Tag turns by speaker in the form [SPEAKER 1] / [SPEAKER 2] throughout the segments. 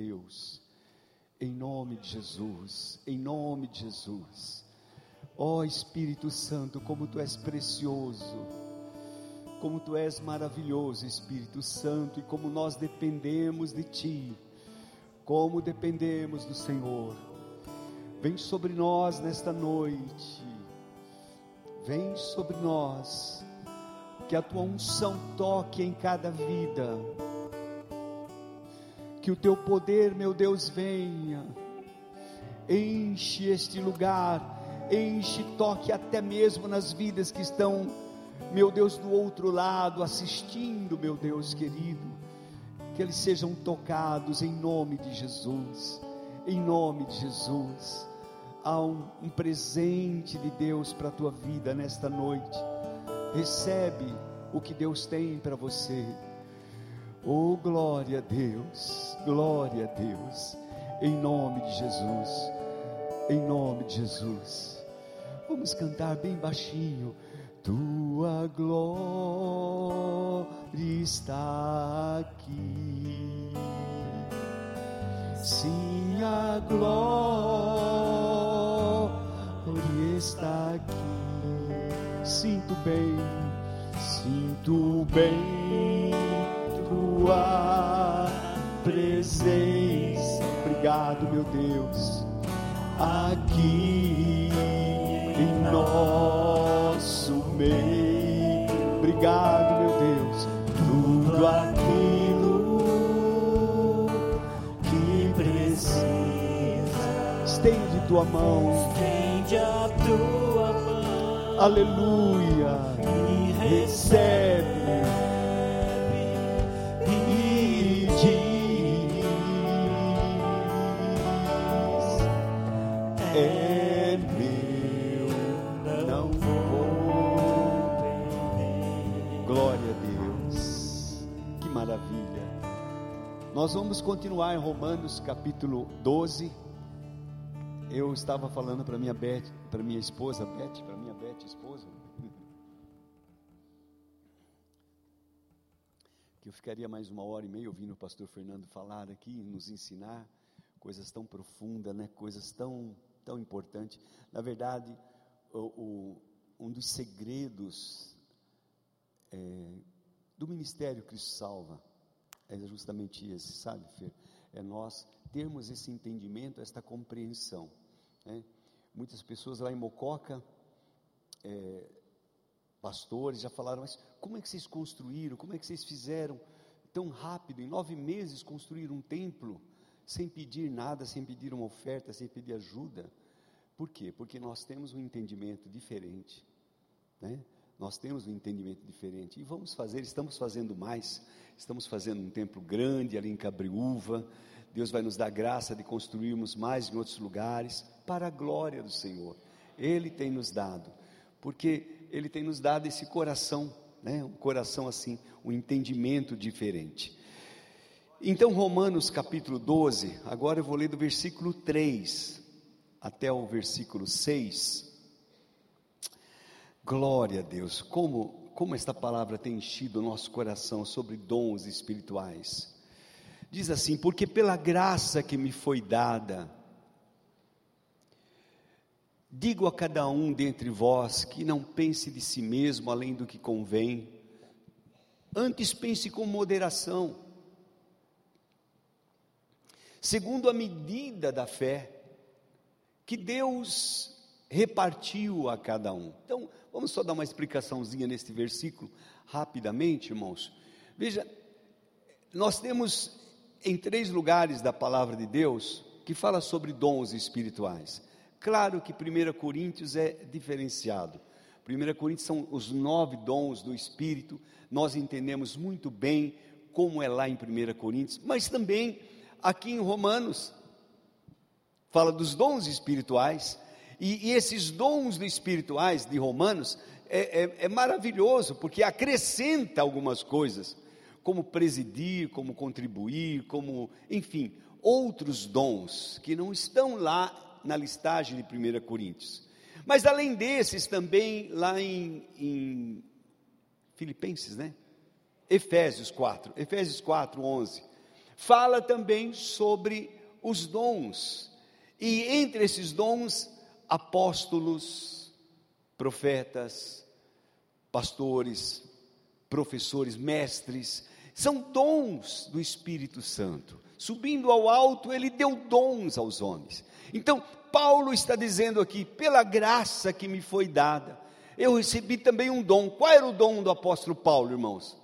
[SPEAKER 1] Deus. Em nome de Jesus, em nome de Jesus. Ó oh, Espírito Santo, como tu és precioso, como tu és maravilhoso, Espírito Santo, e como nós dependemos de ti, como dependemos do Senhor. Vem sobre nós nesta noite, vem sobre nós, que a tua unção toque em cada vida que o teu poder, meu Deus, venha, enche este lugar, enche, toque até mesmo nas vidas que estão, meu Deus, do outro lado, assistindo, meu Deus querido, que eles sejam tocados em nome de Jesus, em nome de Jesus. Há um, um presente de Deus para a tua vida nesta noite. Recebe o que Deus tem para você. Oh, glória a Deus, glória a Deus, em nome de Jesus, em nome de Jesus. Vamos cantar bem baixinho. Tua glória está aqui. Sim, a glória está aqui. Sinto bem, sinto bem tua presença. Obrigado, meu Deus, aqui em nosso meio. Obrigado, meu Deus, tudo aquilo que precisa. Estende tua mão.
[SPEAKER 2] Estende a tua mão.
[SPEAKER 1] Aleluia. E recebe Nós vamos continuar em Romanos capítulo 12. Eu estava falando para minha Beth, para minha esposa Beth, para minha Beth esposa, que eu ficaria mais uma hora e meia ouvindo o pastor Fernando falar aqui, nos ensinar coisas tão profundas, né? Coisas tão tão importantes. Na verdade, o, o, um dos segredos é, do ministério Cristo Salva é justamente esse, sabe, Fer? É nós termos esse entendimento, esta compreensão. Né? Muitas pessoas lá em Mococa, é, pastores, já falaram, mas como é que vocês construíram, como é que vocês fizeram tão rápido, em nove meses construir um templo, sem pedir nada, sem pedir uma oferta, sem pedir ajuda? Por quê? Porque nós temos um entendimento diferente, né? Nós temos um entendimento diferente e vamos fazer, estamos fazendo mais. Estamos fazendo um templo grande ali em Cabriúva. Deus vai nos dar graça de construirmos mais em outros lugares para a glória do Senhor. Ele tem nos dado, porque ele tem nos dado esse coração, né? Um coração assim, um entendimento diferente. Então, Romanos capítulo 12, agora eu vou ler do versículo 3 até o versículo 6. Glória a Deus, como, como esta palavra tem enchido o nosso coração sobre dons espirituais. Diz assim: Porque pela graça que me foi dada, digo a cada um dentre vós que não pense de si mesmo além do que convém, antes pense com moderação, segundo a medida da fé que Deus repartiu a cada um. Então, Vamos só dar uma explicaçãozinha neste versículo, rapidamente, irmãos. Veja, nós temos em três lugares da palavra de Deus que fala sobre dons espirituais. Claro que 1 Coríntios é diferenciado. 1 Coríntios são os nove dons do Espírito, nós entendemos muito bem como é lá em 1 Coríntios, mas também aqui em Romanos, fala dos dons espirituais, e, e esses dons espirituais de Romanos é, é, é maravilhoso, porque acrescenta algumas coisas, como presidir, como contribuir, como, enfim, outros dons que não estão lá na listagem de 1 Coríntios. Mas além desses, também lá em, em Filipenses, né? Efésios 4, Efésios 4, 11, fala também sobre os dons. E entre esses dons, apóstolos, profetas, pastores, professores, mestres, são dons do Espírito Santo. Subindo ao alto, ele deu dons aos homens. Então, Paulo está dizendo aqui: pela graça que me foi dada, eu recebi também um dom. Qual era o dom do apóstolo Paulo, irmãos?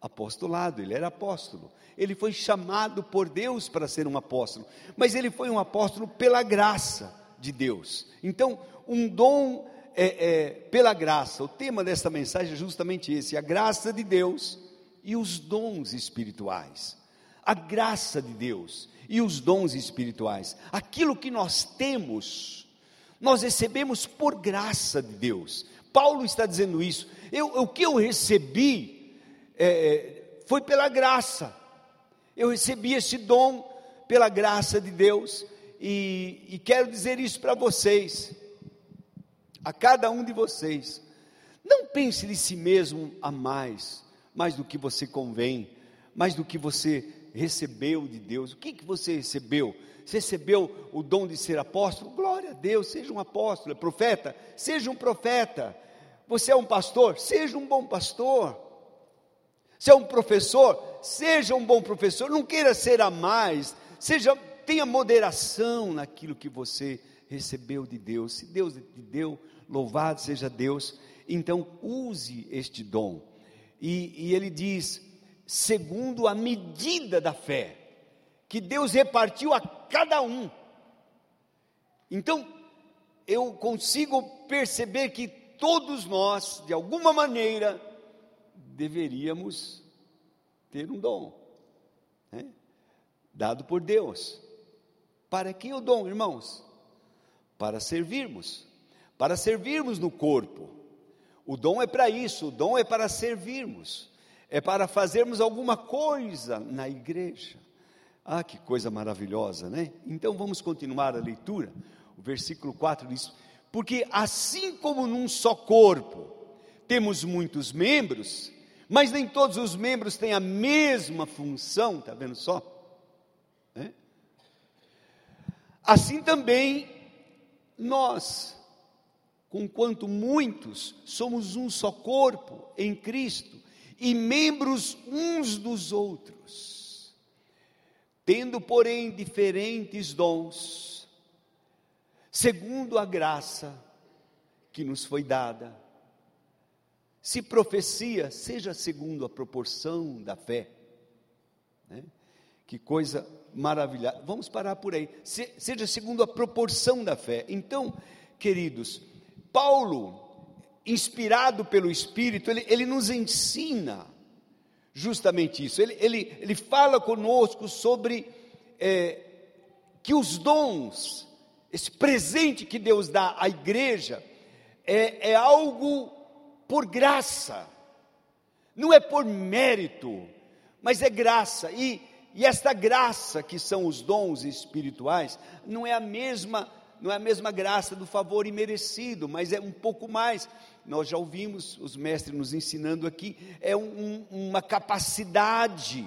[SPEAKER 1] Apostolado, ele era apóstolo. Ele foi chamado por Deus para ser um apóstolo, mas ele foi um apóstolo pela graça de Deus. Então, um dom é, é, pela graça. O tema desta mensagem é justamente esse: a graça de Deus e os dons espirituais. A graça de Deus e os dons espirituais. Aquilo que nós temos, nós recebemos por graça de Deus. Paulo está dizendo isso. Eu, o que eu recebi é, é, foi pela graça. Eu recebi esse dom pela graça de Deus. E, e quero dizer isso para vocês, a cada um de vocês. Não pense de si mesmo a mais, mais do que você convém, mais do que você recebeu de Deus. O que, que você recebeu? Você recebeu o dom de ser apóstolo? Glória a Deus, seja um apóstolo, profeta, seja um profeta. Você é um pastor? Seja um bom pastor. Você é um professor? Seja um bom professor. Não queira ser a mais. Seja, tenha moderação naquilo que você recebeu de Deus. Se Deus te deu, louvado seja Deus. Então use este dom. E, e ele diz: segundo a medida da fé que Deus repartiu a cada um. Então, eu consigo perceber que todos nós, de alguma maneira, deveríamos ter um dom, né? dado por Deus. Para que o dom, irmãos? Para servirmos, para servirmos no corpo. O dom é para isso, o dom é para servirmos é para fazermos alguma coisa na igreja. Ah, que coisa maravilhosa, né? Então vamos continuar a leitura. O versículo 4 diz: Porque assim como num só corpo temos muitos membros, mas nem todos os membros têm a mesma função, está vendo só? É? Assim também nós, conquanto muitos, somos um só corpo em Cristo e membros uns dos outros, tendo, porém, diferentes dons, segundo a graça que nos foi dada. Se profecia, seja segundo a proporção da fé. Né? Que coisa maravilhosa. Vamos parar por aí. Se, seja segundo a proporção da fé. Então, queridos, Paulo inspirado pelo Espírito, ele, ele nos ensina justamente isso. Ele, ele, ele fala conosco sobre é, que os dons, esse presente que Deus dá à igreja, é, é algo por graça, não é por mérito, mas é graça. E, e esta graça, que são os dons espirituais, não é a mesma não é a mesma graça do favor imerecido, mas é um pouco mais. Nós já ouvimos os mestres nos ensinando aqui, é um, uma capacidade,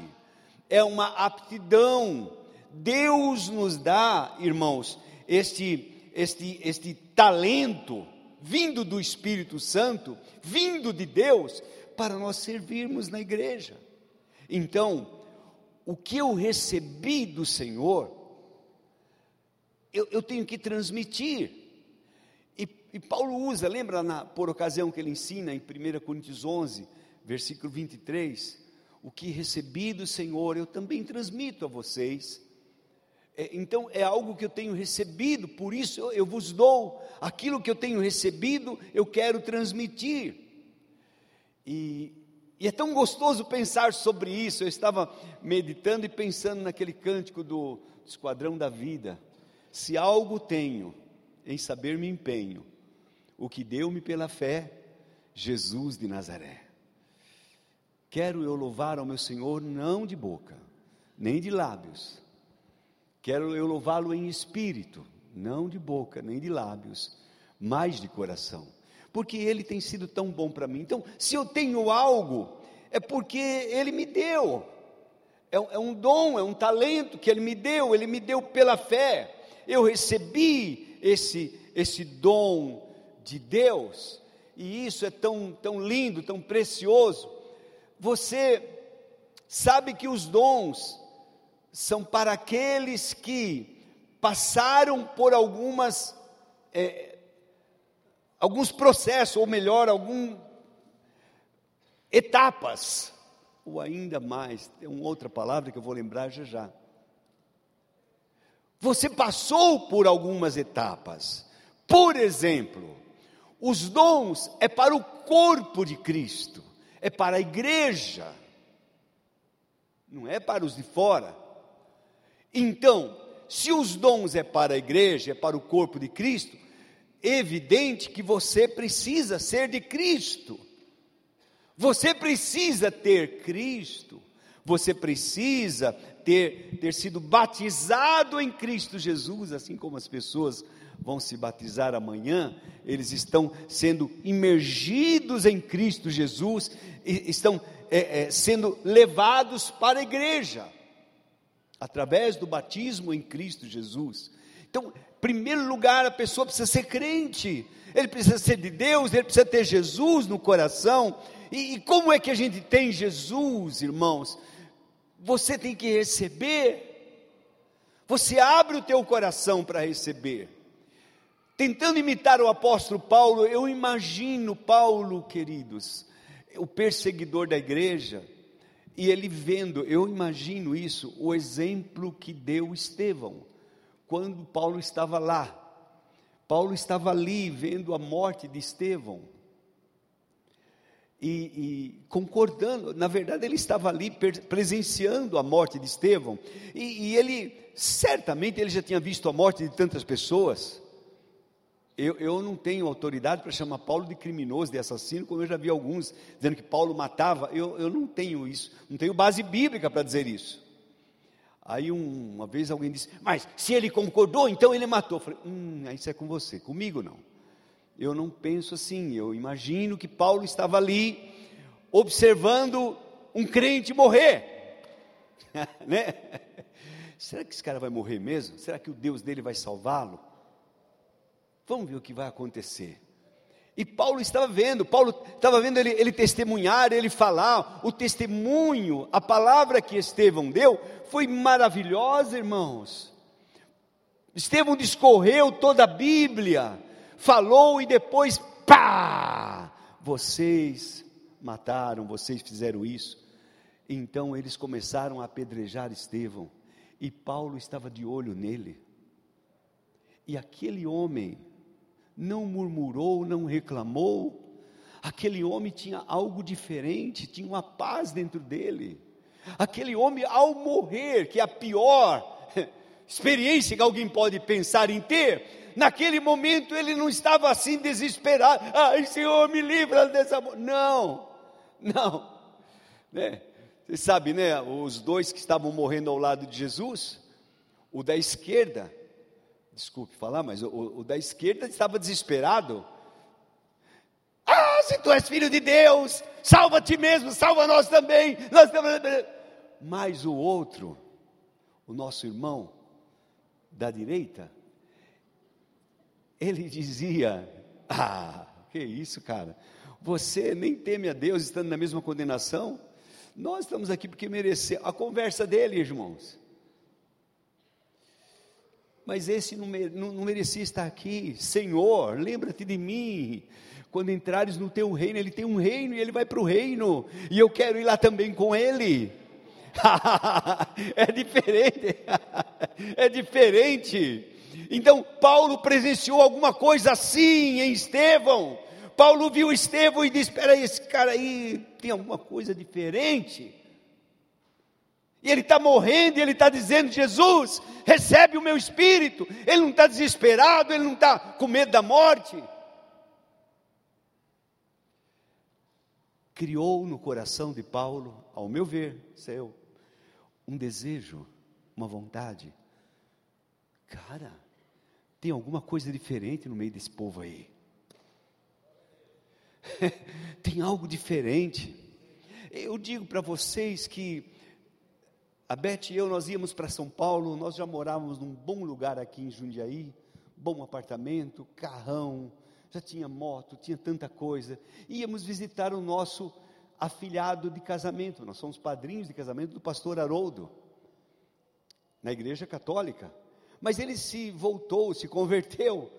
[SPEAKER 1] é uma aptidão. Deus nos dá, irmãos, este, este, este talento vindo do Espírito Santo, vindo de Deus, para nós servirmos na igreja. Então, o que eu recebi do Senhor, eu, eu tenho que transmitir. E, e Paulo usa, lembra na, por ocasião que ele ensina em 1 Coríntios 11, versículo 23, o que recebi do Senhor eu também transmito a vocês. É, então é algo que eu tenho recebido, por isso eu, eu vos dou aquilo que eu tenho recebido, eu quero transmitir. E, e é tão gostoso pensar sobre isso. Eu estava meditando e pensando naquele cântico do Esquadrão da Vida. Se algo tenho, em saber me empenho, o que deu-me pela fé, Jesus de Nazaré. Quero eu louvar ao meu Senhor não de boca, nem de lábios. Quero eu louvá-lo em espírito, não de boca, nem de lábios, mas de coração. Porque ele tem sido tão bom para mim. Então, se eu tenho algo, é porque ele me deu. é, é um dom, é um talento que Ele me deu, Ele me deu pela fé. Eu recebi esse, esse dom de Deus, e isso é tão, tão lindo, tão precioso. Você sabe que os dons são para aqueles que passaram por algumas é, alguns processos, ou melhor, algumas etapas, ou ainda mais, tem uma outra palavra que eu vou lembrar já já. Você passou por algumas etapas. Por exemplo, os dons é para o corpo de Cristo, é para a igreja, não é para os de fora. Então, se os dons é para a igreja, é para o corpo de Cristo, evidente que você precisa ser de Cristo. Você precisa ter Cristo. Você precisa ter, ter sido batizado em Cristo Jesus, assim como as pessoas vão se batizar amanhã, eles estão sendo imergidos em Cristo Jesus, estão é, é, sendo levados para a igreja, através do batismo em Cristo Jesus. Então, primeiro lugar, a pessoa precisa ser crente, ele precisa ser de Deus, ele precisa ter Jesus no coração. E, e como é que a gente tem Jesus, irmãos? Você tem que receber. Você abre o teu coração para receber. Tentando imitar o apóstolo Paulo, eu imagino Paulo, queridos, o perseguidor da igreja, e ele vendo, eu imagino isso, o exemplo que deu Estevão quando Paulo estava lá. Paulo estava ali vendo a morte de Estevão. E, e, concordando, na verdade ele estava ali presenciando a morte de Estevão, e, e, ele, certamente ele já tinha visto a morte de tantas pessoas, eu, eu não tenho autoridade para chamar Paulo de criminoso, de assassino, como eu já vi alguns dizendo que Paulo matava, eu, eu não tenho isso, não tenho base bíblica para dizer isso, Aí um, uma vez alguém disse, mas se ele concordou, então ele matou. Eu falei, hum, isso é com você, comigo não. Eu não penso assim, eu imagino que Paulo estava ali, observando um crente morrer. né? Será que esse cara vai morrer mesmo? Será que o Deus dele vai salvá-lo? Vamos ver o que vai acontecer. E Paulo estava vendo, Paulo estava vendo ele, ele testemunhar, ele falar, o testemunho, a palavra que Estevão deu foi maravilhosa, irmãos. Estevão discorreu toda a Bíblia, falou e depois, pá! Vocês mataram, vocês fizeram isso. Então eles começaram a apedrejar Estevão, e Paulo estava de olho nele. E aquele homem, não murmurou, não reclamou. Aquele homem tinha algo diferente, tinha uma paz dentro dele. Aquele homem, ao morrer, que é a pior experiência que alguém pode pensar em ter, naquele momento ele não estava assim desesperado. Ai, Senhor, me livra dessa. Não, não. Né? Você sabe, né? Os dois que estavam morrendo ao lado de Jesus, o da esquerda, desculpe falar, mas o, o da esquerda estava desesperado. Ah, se tu és filho de Deus, salva ti mesmo, salva nós também. Nós Mas o outro, o nosso irmão da direita, ele dizia: Ah, que isso, cara? Você nem teme a Deus estando na mesma condenação? Nós estamos aqui porque merecemos. A conversa dele, irmãos mas esse não, não, merecia estar aqui. Senhor, lembra-te de mim. Quando entrares no teu reino, ele tem um reino e ele vai para o reino, e eu quero ir lá também com ele. é diferente, é diferente. Então, Paulo presenciou alguma coisa assim em Estevão. Paulo viu Estevão e disse: Espera aí, esse cara aí tem alguma coisa diferente. E ele está morrendo e ele está dizendo: Jesus, recebe o meu espírito. Ele não está desesperado, ele não está com medo da morte. Criou no coração de Paulo, ao meu ver, seu, um desejo, uma vontade. Cara, tem alguma coisa diferente no meio desse povo aí. tem algo diferente. Eu digo para vocês que A Beth e eu, nós íamos para São Paulo, nós já morávamos num bom lugar aqui em Jundiaí, bom apartamento, carrão, já tinha moto, tinha tanta coisa. Íamos visitar o nosso afilhado de casamento, nós somos padrinhos de casamento do pastor Haroldo, na igreja católica. Mas ele se voltou, se converteu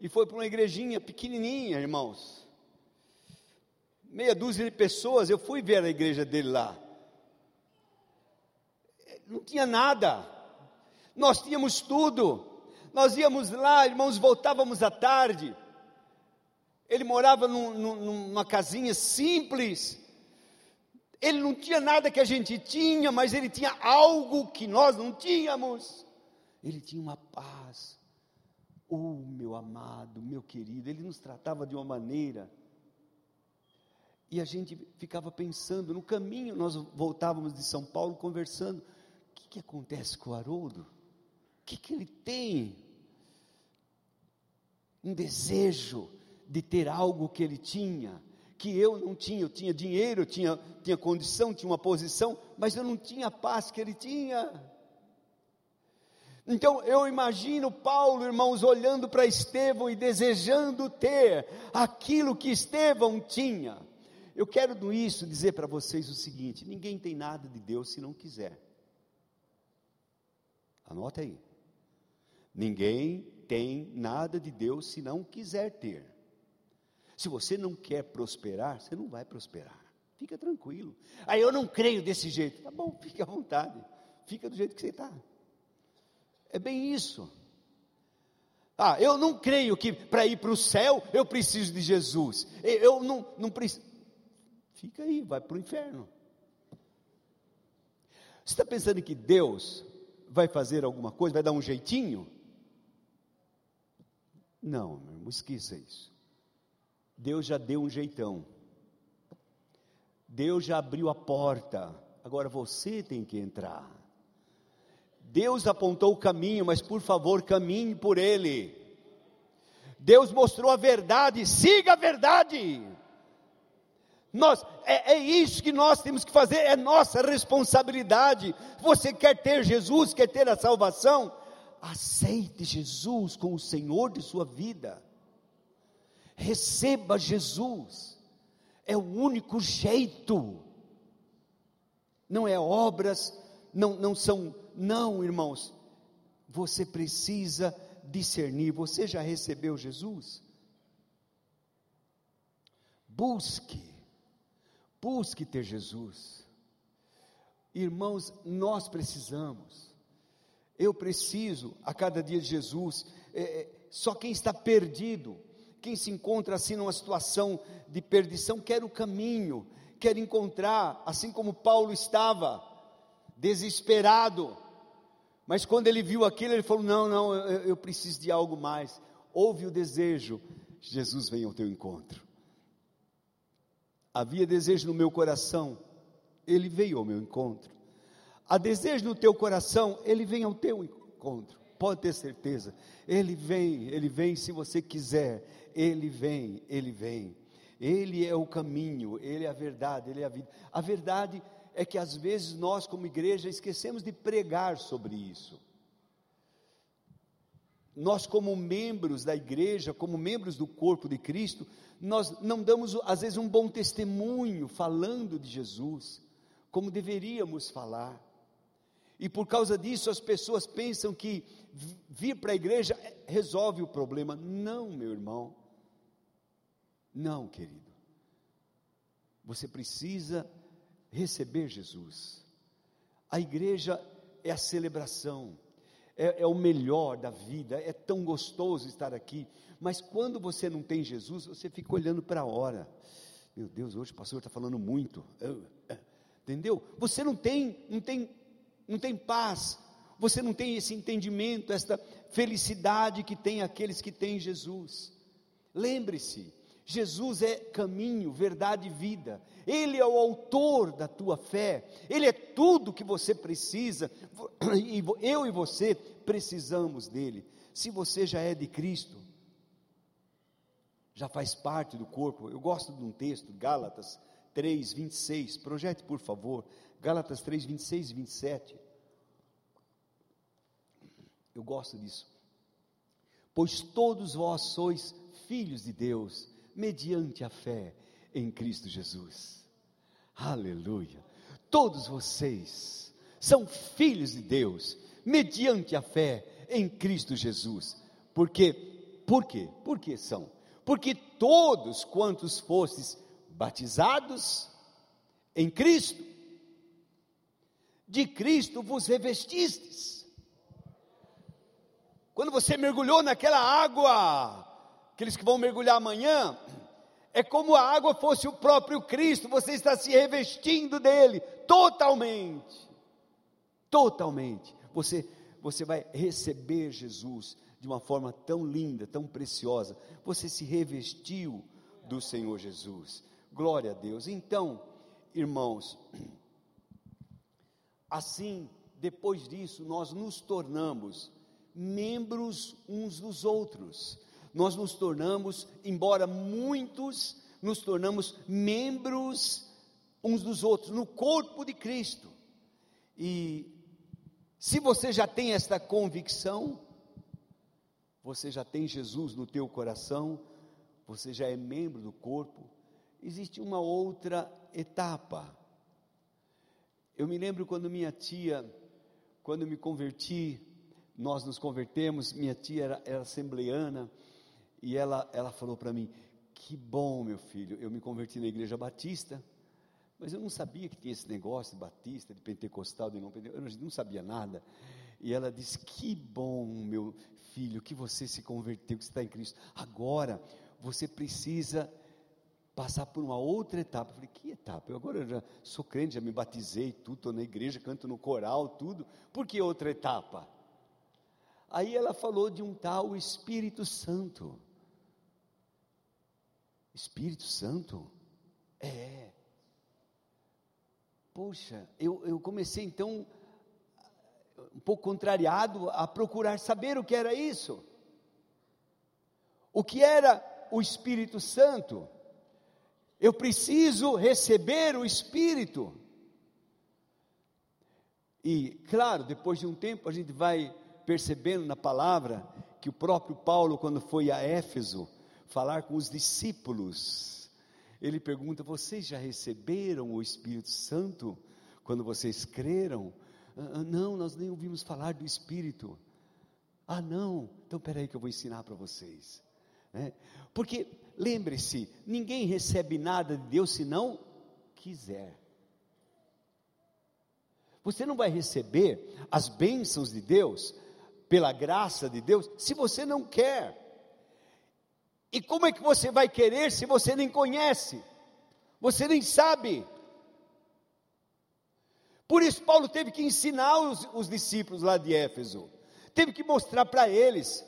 [SPEAKER 1] e foi para uma igrejinha pequenininha, irmãos. Meia dúzia de pessoas, eu fui ver a igreja dele lá. Não tinha nada. Nós tínhamos tudo. Nós íamos lá, irmãos, voltávamos à tarde. Ele morava num, num, numa casinha simples. Ele não tinha nada que a gente tinha, mas ele tinha algo que nós não tínhamos. Ele tinha uma paz. Oh, meu amado, meu querido, ele nos tratava de uma maneira. E a gente ficava pensando, no caminho nós voltávamos de São Paulo conversando: que, acontece com o Haroldo? O que, que ele tem? Um desejo de ter algo que ele tinha, que eu não tinha. Eu tinha dinheiro, eu tinha, tinha condição, tinha uma posição, mas eu não tinha a paz que ele tinha. Então eu imagino Paulo, irmãos, olhando para Estevão e desejando ter aquilo que Estevão tinha. Eu quero com isso dizer para vocês o seguinte: ninguém tem nada de Deus se não quiser. Anota aí. Ninguém tem nada de Deus se não quiser ter. Se você não quer prosperar, você não vai prosperar. Fica tranquilo. Aí eu não creio desse jeito. Tá bom, fique à vontade. Fica do jeito que você está. É bem isso. Ah, eu não creio que para ir para o céu eu preciso de Jesus. Eu não, não preciso. Fica aí, vai para o inferno. Você está pensando que Deus vai fazer alguma coisa, vai dar um jeitinho? Não, meu irmão, esqueça isso. Deus já deu um jeitão. Deus já abriu a porta. Agora você tem que entrar. Deus apontou o caminho, mas por favor, caminhe por ele. Deus mostrou a verdade, siga a verdade. Nós, é, é, isso que nós temos que fazer, é nossa responsabilidade. Você quer ter Jesus, quer ter a salvação? Aceite Jesus como o Senhor de sua vida. Receba Jesus, é o único jeito. Não é obras, não, não são não, irmãos, você precisa discernir. Você já recebeu Jesus? Busque, busque ter Jesus. Irmãos, nós precisamos. Eu preciso a cada dia de Jesus. É, é, só quem está perdido, quem se encontra assim numa situação de perdição, quer o caminho, quer encontrar, assim como Paulo estava, desesperado mas quando ele viu aquilo, ele falou: Não, não, eu, eu preciso de algo mais. Houve o desejo, Jesus vem ao teu encontro. Havia desejo no meu coração, ele veio ao meu encontro. Há desejo no teu coração, ele vem ao teu encontro. Pode ter certeza. Ele vem, ele vem se você quiser. Ele vem, ele vem. Ele é o caminho, ele é a verdade, ele é a vida. A verdade é que às vezes nós, como igreja, esquecemos de pregar sobre isso. Nós, como membros da igreja, como membros do corpo de Cristo, nós não damos, às vezes, um bom testemunho falando de Jesus, como deveríamos falar. E por causa disso, as pessoas pensam que vir para a igreja resolve o problema. Não, meu irmão. Não, querido. Você precisa receber Jesus. A igreja é a celebração, é, é, o melhor da vida, é tão gostoso estar aqui, mas quando você não tem Jesus, você fica olhando para a hora. Meu Deus, hoje o pastor está falando muito, entendeu? Você não tem, não tem, não tem paz, você não tem esse entendimento, esta felicidade que tem aqueles que têm Jesus. Lembre-se, Jesus é caminho, verdade e vida. Ele é o autor da tua fé. Ele é tudo que você precisa. E eu e você precisamos dele. Se você já é de Cristo, já faz parte do corpo. Eu gosto de um texto, Gálatas 3, 26. Projete, por favor. Gálatas 3, 26 e 27. Eu gosto disso. Pois todos vós sois filhos de Deus, mediante a fé em Cristo Jesus. Aleluia. Todos vocês são filhos de Deus, mediante a fé em Cristo Jesus. Porque, por quê? Por que são? Porque todos quantos fostes batizados em Cristo, de Cristo vos revestistes. Quando você mergulhou naquela água, aqueles que vão mergulhar amanhã, é como a água fosse o próprio Cristo, você está se revestindo dele totalmente. Totalmente. Você você vai receber Jesus de uma forma tão linda, tão preciosa. Você se revestiu do Senhor Jesus. Glória a Deus. Então, irmãos, assim, depois disso, nós nos tornamos membros uns dos outros nós nos tornamos, embora muitos, nos tornamos membros uns dos outros, no corpo de Cristo. E se você já tem esta convicção, você já tem Jesus no teu coração, você já é membro do corpo, existe uma outra etapa. Eu me lembro quando minha tia, quando me converti, nós nos convertemos, minha tia era, era assembleana, e ela, ela falou para mim: Que bom, meu filho, eu me converti na igreja batista, mas eu não sabia que tinha esse negócio de batista, de pentecostal, de não pentecostal, eu não sabia nada. E ela disse: Que bom, meu filho, que você se converteu, que você está em Cristo. Agora, você precisa passar por uma outra etapa. Eu falei, que etapa? Eu agora já sou crente, já me batizei, tudo, estou na igreja, canto no coral, tudo. Por que outra etapa? Aí ela falou de um tal Espírito Santo. Espírito Santo? É. Poxa, eu, eu comecei então, um pouco contrariado, a procurar saber o que era isso. O que era o Espírito Santo? Eu preciso receber o Espírito. E, claro, depois de um tempo a gente vai percebendo na palavra que o próprio Paulo, quando foi a Éfeso, falar com os discípulos. Ele pergunta: Vocês já receberam o Espírito Santo quando vocês creram? Ah, ah, não, nós nem ouvimos falar do Espírito. Ah, não, então peraí que eu vou ensinar para vocês. Né? Porque, lembre-se, ninguém recebe nada de Deus se não quiser. Você não vai receber as bênçãos de Deus, pela graça de Deus, se você não quer. E como é que você vai querer se você nem conhece? Você nem sabe. Por isso, Paulo teve que ensinar os, os discípulos lá de Éfeso, teve que mostrar para eles.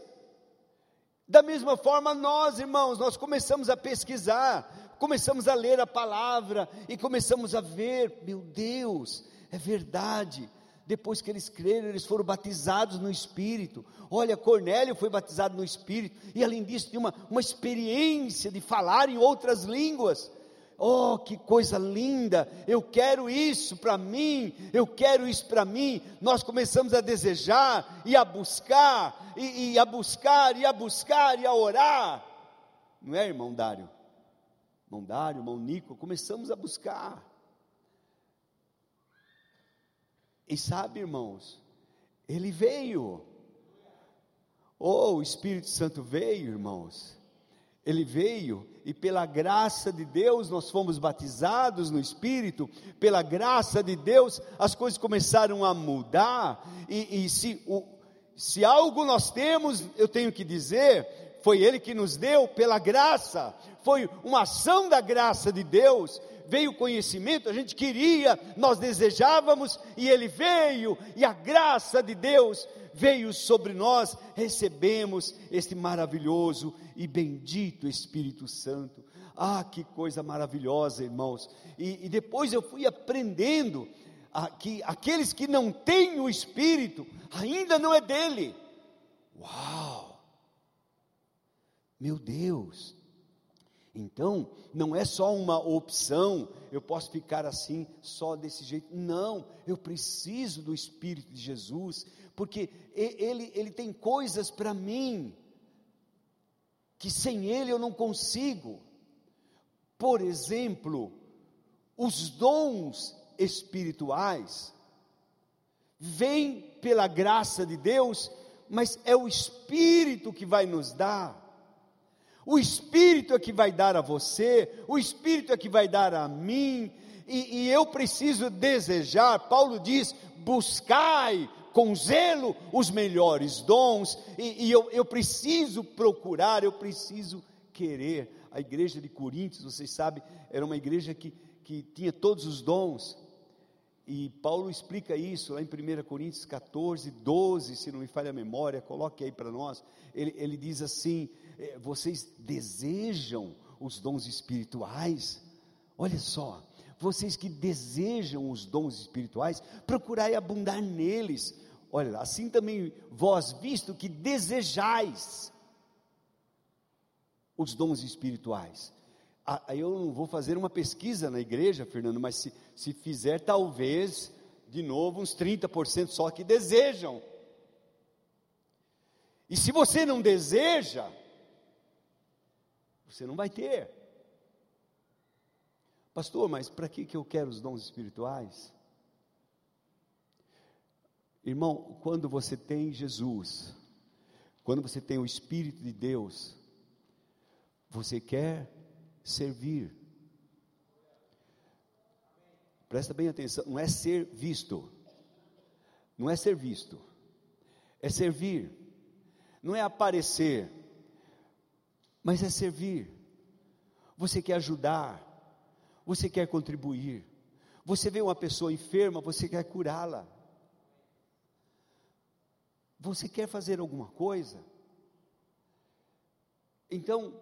[SPEAKER 1] Da mesma forma, nós, irmãos, nós começamos a pesquisar, começamos a ler a palavra e começamos a ver, meu Deus, é verdade depois que eles creram, eles foram batizados no Espírito. Olha, Cornélio foi batizado no Espírito, e além disso, tinha uma, uma experiência de falar em outras línguas. Oh, que coisa linda! Eu quero isso para mim, eu quero isso para mim. Nós começamos a desejar e a buscar, e, e, a buscar, e a buscar, e a orar. Não é, irmão Dário? Irmão Dário, irmão Nico, começamos a buscar. E sabe, irmãos, ele veio. Oh, o Espírito Santo veio, irmãos. Ele veio e pela graça de Deus nós fomos batizados no Espírito, pela graça de Deus as coisas começaram a mudar, e, e se, o, se algo nós temos, eu tenho que dizer, foi Ele que nos deu pela graça, foi uma ação da graça de Deus, veio conhecimento, a gente queria, nós desejávamos, e ele veio, e a graça de Deus veio sobre nós, recebemos este maravilhoso e bendito Espírito Santo. Ah, que coisa maravilhosa, irmãos! E, e depois eu fui aprendendo a, que aqueles que não têm o Espírito, ainda não é dele. Uau! Meu Deus! Então, não é só uma opção, eu posso ficar assim, só desse jeito. Não, eu preciso do Espírito de Jesus, porque ele, ele tem coisas para mim que sem ele eu não consigo. Por exemplo, os dons espirituais vêm pela graça de Deus, mas é o Espírito que vai nos dar. O Espírito é que vai dar a você, o Espírito é que vai dar a mim, e, e eu preciso desejar. Paulo diz: buscai com zelo os melhores dons, e, e eu, eu preciso procurar, eu preciso querer. A igreja de Coríntios, vocês sabem, era uma igreja que, que tinha todos os dons, e Paulo explica isso lá em 1 Coríntios 14, 12, se não me falha a memória, coloque aí para nós. Ele, ele diz assim: vocês desejam os dons espirituais? Olha só, vocês que desejam os dons espirituais, procurai abundar neles. Olha, assim também vós, visto que desejais os dons espirituais. Aí eu não vou fazer uma pesquisa na igreja, Fernando, mas se, se fizer, talvez, de novo, uns 30% só que desejam. E se você não deseja, você não vai ter. Pastor, mas para que, que eu quero os dons espirituais? Irmão, quando você tem Jesus, quando você tem o Espírito de Deus, você quer servir. Presta bem atenção, não é ser visto, não é ser visto, é servir, não é aparecer, mas é servir. Você quer ajudar, você quer contribuir. Você vê uma pessoa enferma, você quer curá-la. Você quer fazer alguma coisa? Então,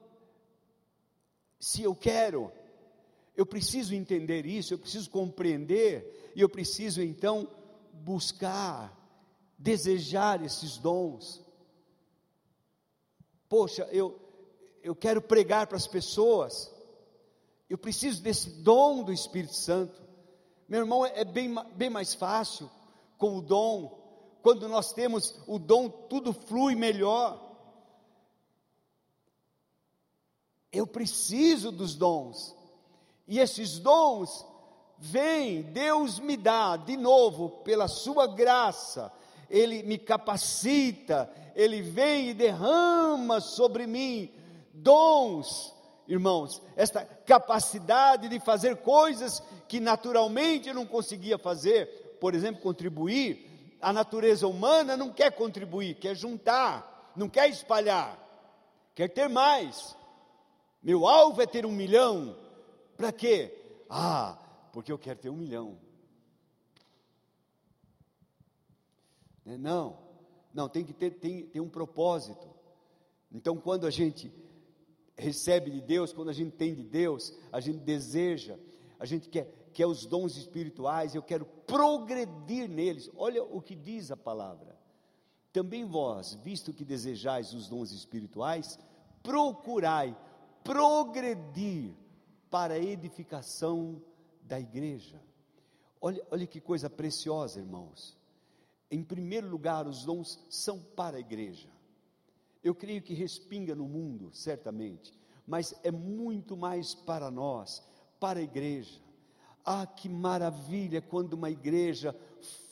[SPEAKER 1] se eu quero, eu preciso entender isso, eu preciso compreender, e eu preciso então buscar, desejar esses dons. Poxa, eu, eu quero pregar para as pessoas, eu preciso desse dom do Espírito Santo. Meu irmão, é bem, bem mais fácil com o dom. Quando nós temos o dom, tudo flui melhor. Eu preciso dos dons. E esses dons vêm, Deus me dá de novo pela sua graça. Ele me capacita, ele vem e derrama sobre mim dons irmãos, esta capacidade de fazer coisas que naturalmente não conseguia fazer, por exemplo, contribuir, a natureza humana não quer contribuir, quer juntar, não quer espalhar, quer ter mais. Meu alvo é ter um milhão, para quê? Ah, porque eu quero ter um milhão. Né, não, não, tem que ter tem, tem um propósito. Então, quando a gente recebe de Deus, quando a gente tem de Deus, a gente deseja, a gente quer, quer os dons espirituais, eu quero progredir neles. Olha o que diz a palavra. Também vós, visto que desejais os dons espirituais, procurai progredir para a edificação da igreja. Olha, olha que coisa preciosa, irmãos. Em primeiro lugar, os dons são para a igreja. Eu creio que respinga no mundo, certamente, mas é muito mais para nós, para a igreja. Ah, que maravilha quando uma igreja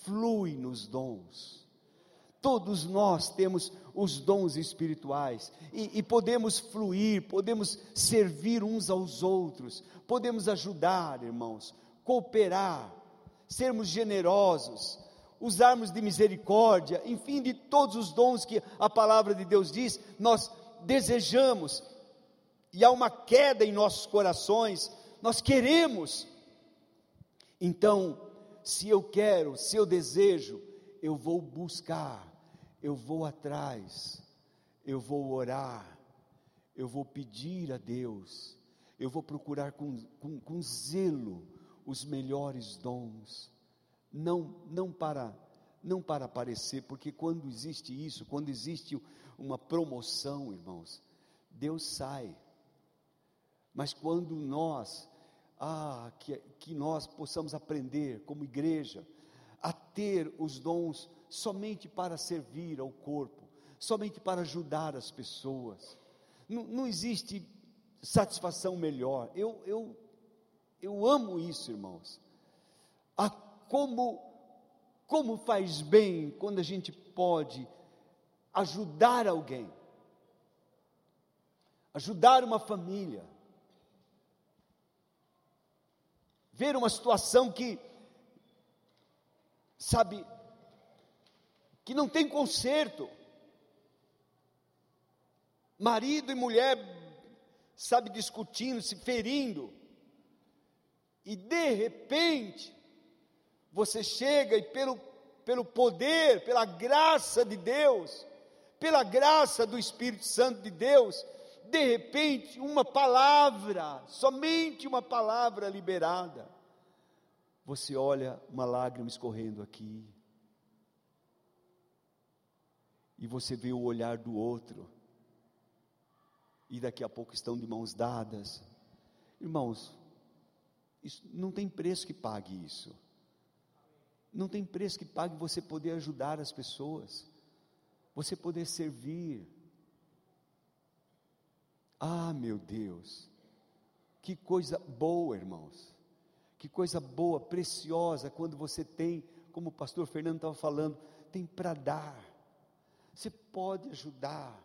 [SPEAKER 1] flui nos dons. Todos nós temos os dons espirituais e, e, podemos fluir, podemos servir uns aos outros, podemos ajudar, irmãos, cooperar, sermos generosos, usarmos de misericórdia, enfim, de todos os dons que a palavra de Deus diz, nós desejamos, e há uma queda em nossos corações, nós queremos. Então, se eu quero, se eu desejo, eu vou buscar, eu vou atrás, eu vou orar, eu vou pedir a Deus, eu vou procurar com, com, com zelo os melhores dons não, não para não para aparecer, porque quando existe isso, quando existe uma promoção, irmãos, Deus sai. Mas quando nós, ah, que, que nós possamos aprender como igreja a ter os dons somente para servir ao corpo, somente para ajudar as pessoas. Não, não existe satisfação melhor. Eu, eu, eu amo isso, irmãos. Como, como faz bem quando a gente pode ajudar alguém, ajudar uma família, ver uma situação que, sabe, que não tem conserto. Marido e mulher, sabe, discutindo, se ferindo. E de repente, você chega e pelo, pelo poder, pela graça de Deus, pela graça do Espírito Santo de Deus, de repente, uma palavra, somente uma palavra liberada, você olha uma lágrima escorrendo aqui, e você vê o olhar do outro, e daqui a pouco estão de mãos dadas. Irmãos, isso, não tem preço que pague isso. Não tem preço que pague você poder ajudar as pessoas, você poder servir. Ah, meu Deus, que coisa boa, irmãos, que coisa boa, preciosa, quando você tem, como o pastor Fernando estava falando, tem para dar, você pode ajudar,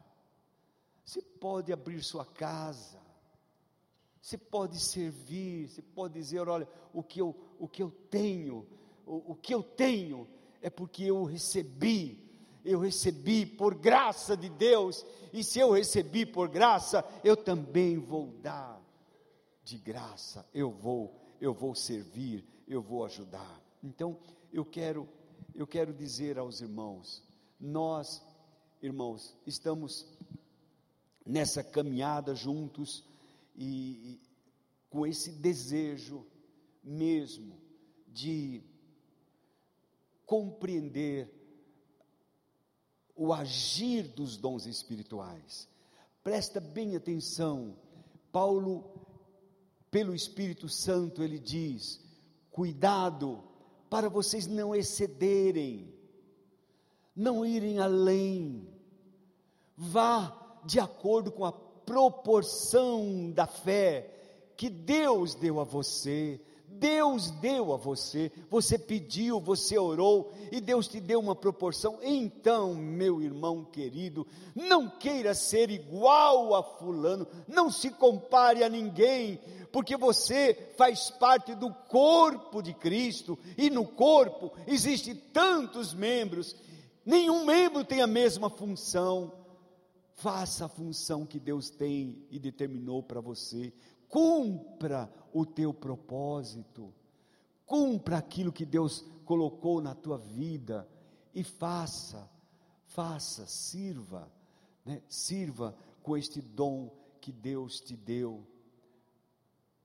[SPEAKER 1] você pode abrir sua casa, você pode servir, você pode dizer: olha, o que eu, o que eu tenho, o, o que eu tenho é porque eu recebi, eu recebi por graça de Deus, e se eu recebi por graça, eu também vou dar. De graça, eu vou, eu vou servir, eu vou ajudar. Então, eu quero, eu quero dizer aos irmãos, nós, irmãos, estamos nessa caminhada juntos e, e com esse desejo mesmo de compreender o agir dos dons espirituais. Presta bem atenção. Paulo, pelo Espírito Santo, ele diz: cuidado para vocês não excederem, não irem além. Vá de acordo com a proporção da fé que Deus deu a você Deus deu a você, você pediu, você orou e Deus te deu uma proporção. Então, meu irmão querido, não queira ser igual a Fulano, não se compare a ninguém, porque você faz parte do corpo de Cristo e no corpo existem tantos membros, nenhum membro tem a mesma função. Faça a função que Deus tem e determinou para você cumpra o teu propósito, cumpra aquilo que Deus colocou na tua vida e faça, faça, sirva, né? sirva com este dom que Deus te deu.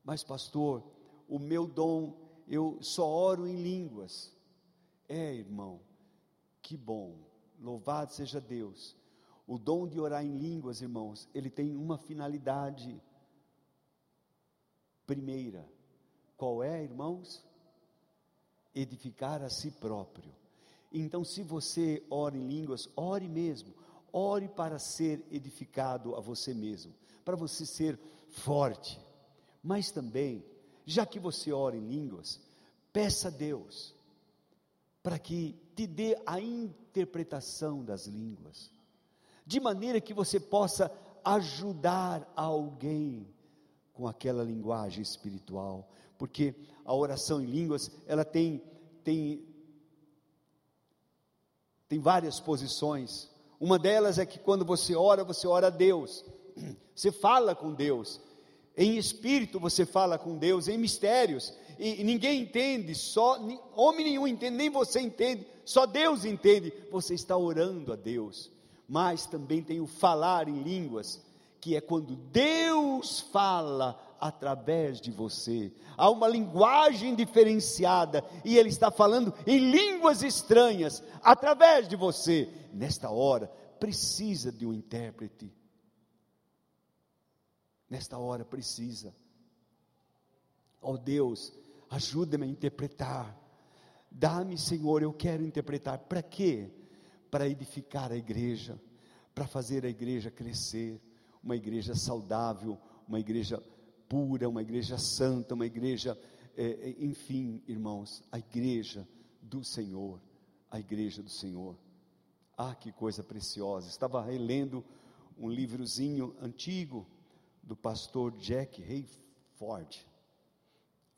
[SPEAKER 1] Mas, pastor, o meu dom, eu só oro em línguas. É, irmão, que bom, louvado seja Deus. O dom de orar em línguas, irmãos, ele tem uma finalidade primeira. Qual é, irmãos? Edificar a si próprio. Então, se você ora em línguas, ore mesmo. Ore para ser edificado a você mesmo, para você ser forte. Mas também, já que você ora em línguas, peça a Deus para que te dê a interpretação das línguas, de maneira que você possa ajudar alguém com aquela linguagem espiritual, porque a oração em línguas, ela tem tem tem várias posições. Uma delas é que quando você ora, você ora a Deus. Você fala com Deus. Em espírito você fala com Deus, em mistérios. E, e ninguém entende, só homem nenhum entende, nem você entende, só Deus entende. Você está orando a Deus. Mas também tem o falar em línguas, que é quando Deus fala através de você. Há uma linguagem diferenciada e Ele está falando em línguas estranhas através de você. Nesta hora, precisa de um intérprete. Nesta hora, precisa. Ó oh Deus, ajuda-me a interpretar. Dá-me, Senhor, eu quero interpretar. Para quê? Para edificar a igreja, para fazer a igreja crescer, uma igreja saudável, uma igreja pura, uma igreja santa, uma igreja, é, é, enfim, irmãos, a igreja do Senhor, a igreja do Senhor. Ah, que coisa preciosa! Estava relendo um livrozinho antigo do pastor Jack Hayford,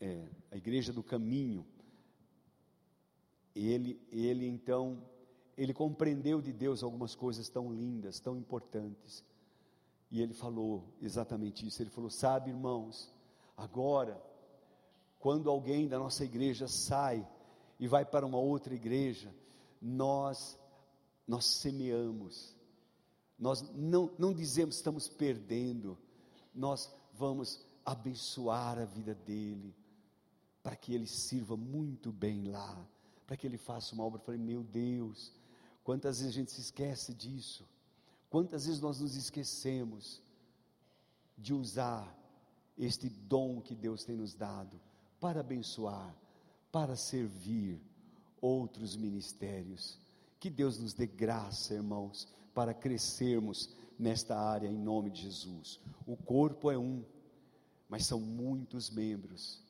[SPEAKER 1] é, a Igreja do Caminho. Ele, ele então, ele compreendeu de Deus algumas coisas tão lindas, tão importantes. E ele falou exatamente isso. Ele falou: Sabe, irmãos, agora, quando alguém da nossa igreja sai e vai para uma outra igreja, nós, nós semeamos, nós não, não dizemos estamos perdendo, nós vamos abençoar a vida dele, para que ele sirva muito bem lá, para que ele faça uma obra. Eu falei, meu Deus, quantas vezes a gente se esquece disso, quantas vezes nós nos esquecemos de usar este dom que Deus tem nos dado para abençoar, para servir outros ministérios. Que Deus nos dê graça, irmãos, para crescermos nesta área em nome de Jesus. O corpo é um, mas são muitos membros.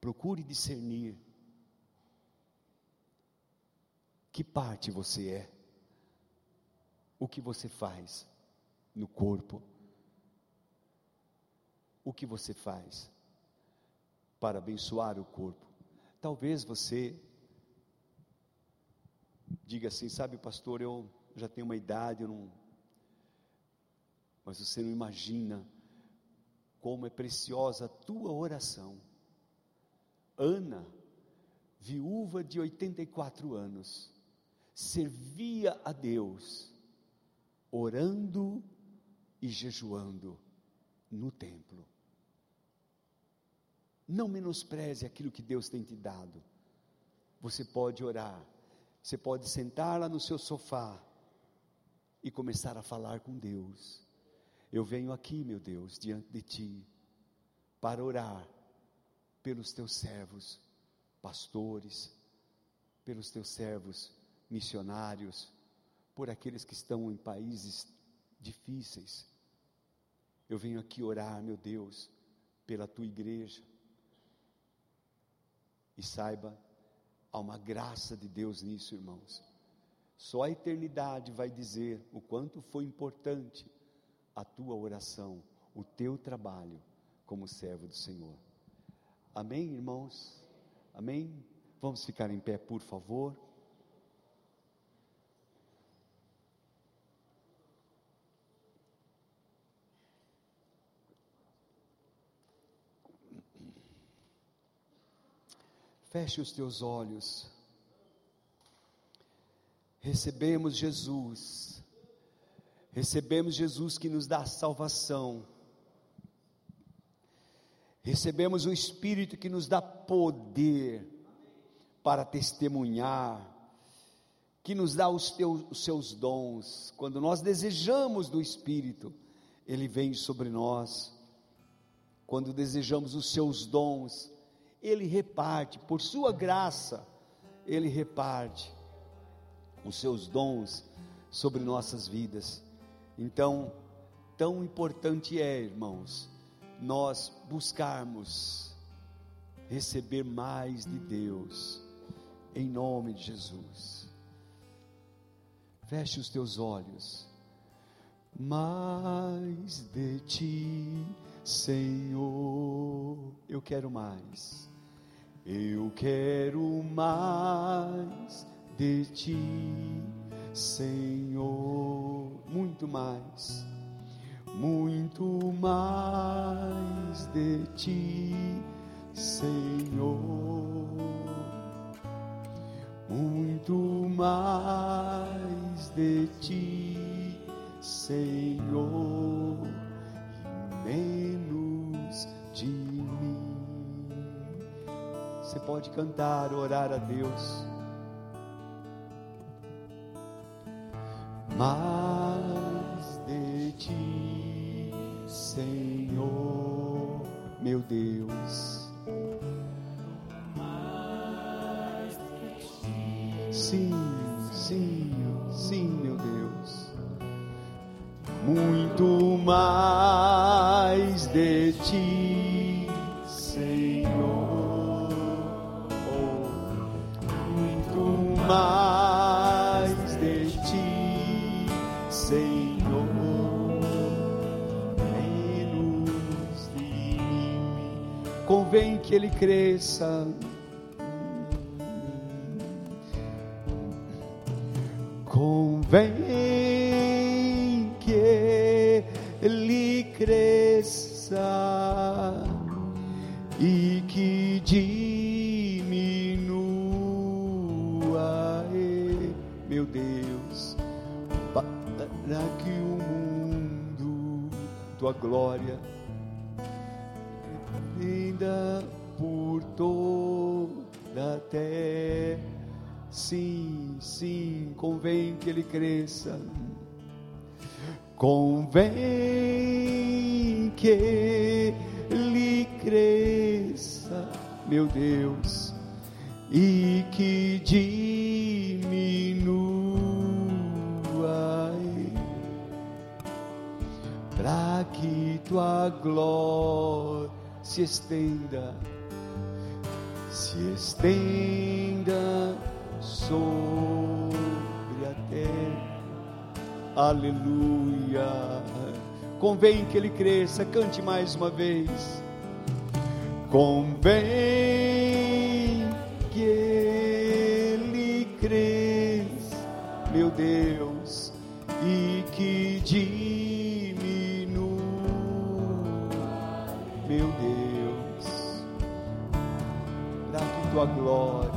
[SPEAKER 1] Procure discernir que parte você é, o que você faz no corpo, o que você faz para abençoar o corpo. Talvez você diga assim, sabe, pastor, eu já tenho uma idade, eu não. Mas você não imagina como é preciosa a tua oração. Ana, viúva de 84 anos, servia a Deus, orando e jejuando no templo. Não menospreze aquilo que Deus tem te dado. Você pode orar, você pode sentar lá no seu sofá e começar a falar com Deus. Eu venho aqui, meu Deus, diante de Ti, para orar pelos Teus servos, pastores, pelos Teus servos missionários, por aqueles que estão em países difíceis. Eu venho aqui orar, meu Deus, pela Tua igreja. E saiba Há uma graça de Deus nisso, irmãos. Só a eternidade vai dizer o quanto foi importante a tua oração, o teu trabalho como servo do Senhor. Amém, irmãos? Amém? Vamos ficar em pé, por favor. Feche os teus olhos. Recebemos Jesus. Recebemos Jesus que nos dá salvação. Recebemos o Espírito que nos dá poder para testemunhar, que nos dá os, teus, os seus dons. Quando nós desejamos do Espírito, Ele vem sobre nós. Quando desejamos os seus dons, ele reparte, por sua graça, Ele reparte os seus dons sobre nossas vidas. Então, tão importante é, irmãos, nós buscarmos receber mais de Deus, em nome de Jesus. Feche os teus olhos. Mais de ti, Senhor, eu quero mais. Eu quero mais de ti, Senhor, muito mais, muito mais de ti, Senhor, muito mais de ti, Senhor, Você pode cantar, orar a Deus. Mais de ti, Senhor, meu Deus. Sim, sim, sim, meu Deus. Muito mais mais de ti, Senhor. Menos de mim. Convém que ele cresça. Convém que ele cresça glória, ainda por toda a terra. Sim, sim, convém que ele cresça. Convém que ele cresça, meu Deus, e se estenda, se estenda sobre a terra. Aleluia. Convém que ele cresça, cante mais uma vez. Convém que ele cresça, meu Deus, e que diminua, tua glória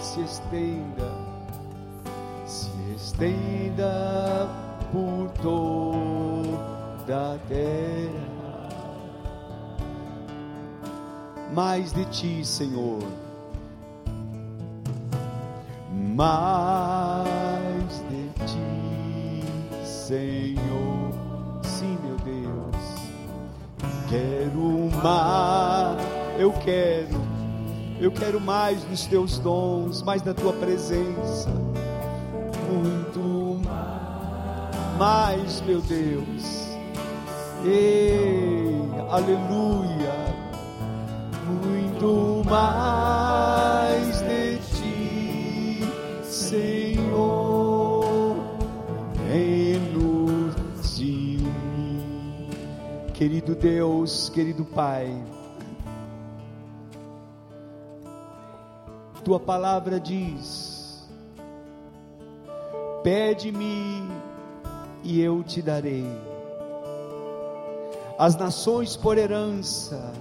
[SPEAKER 1] se estenda, se estenda por toda a terra. Mais de ti, Senhor, mais de ti, Senhor. Sim, meu Deus, quero mais, eu quero eu quero mais dos teus dons, mais da tua presença. Muito mais, meu Deus. Ei, aleluia. Muito mais de ti, Senhor. Menos de mim. Querido Deus, querido Pai. Tua palavra diz: Pede-me e eu te darei. As nações por herança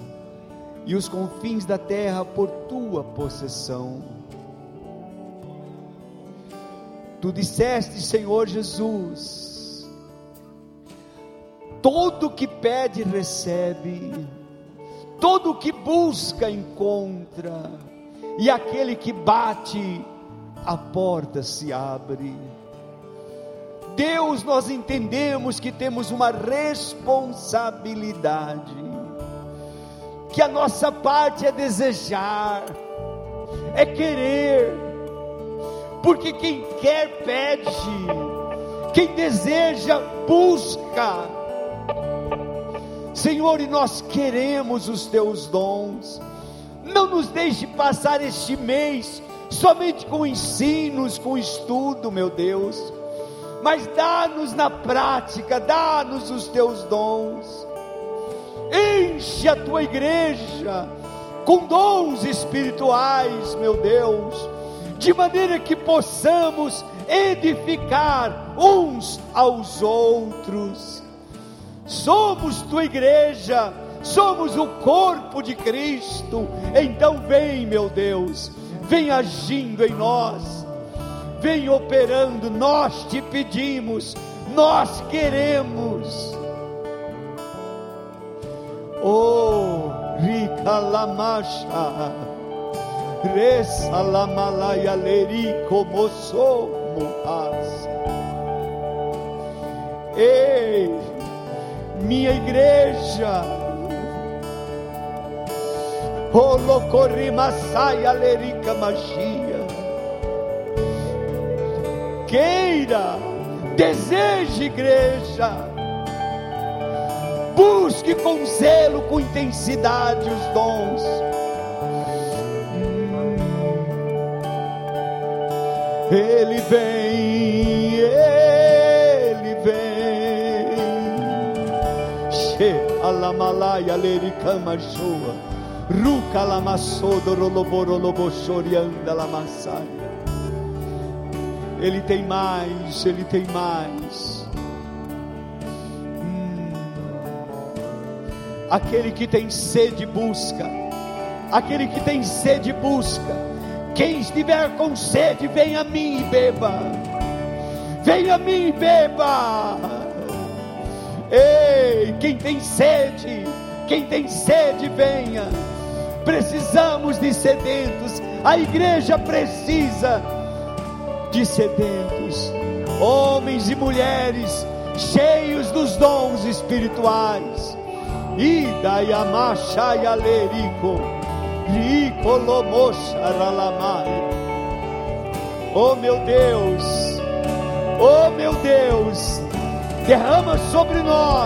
[SPEAKER 1] e os confins da terra por tua possessão. Tu disseste, Senhor Jesus, todo que pede recebe, todo que busca encontra e aquele que bate, a porta se abre. Deus, nós entendemos que temos uma responsabilidade, que a nossa parte é desejar, é querer, porque quem quer pede, quem deseja busca. Senhor, e nós queremos os teus dons não nos deixe passar este mês somente com ensinos, com estudo, meu Deus, mas dá-nos na prática, dá-nos os teus dons. Enche a tua igreja com dons espirituais, meu Deus, de maneira que possamos edificar uns aos outros. Somos tua igreja somos o corpo de Cristo. Então vem, meu Deus, vem agindo em nós, vem operando. Nós te pedimos, nós queremos. Oh, Rika Lamasha, Resa Lamalaya Lerico Moçomos. Ei, minha igreja, Holocorima saia lerica magia. Queira, deseje igreja. Busque com zelo, com intensidade os dons. Ele vem, ele vem. She alamalaya lericama shoa. Ruca lamassodo roloborolobochorianda lamassaia. Ele tem mais, ele tem mais. Hum. Aquele que tem sede busca. Aquele que tem sede busca. Quem estiver com sede, venha a mim e beba. Venha a mim e beba. Ei, quem tem sede, quem tem sede, venha. Precisamos de sedentos. A igreja precisa de sedentos. Homens e mulheres cheios dos dons espirituais. Ida yamacha yalerico. Oh meu Deus, oh meu Deus, derrama sobre nós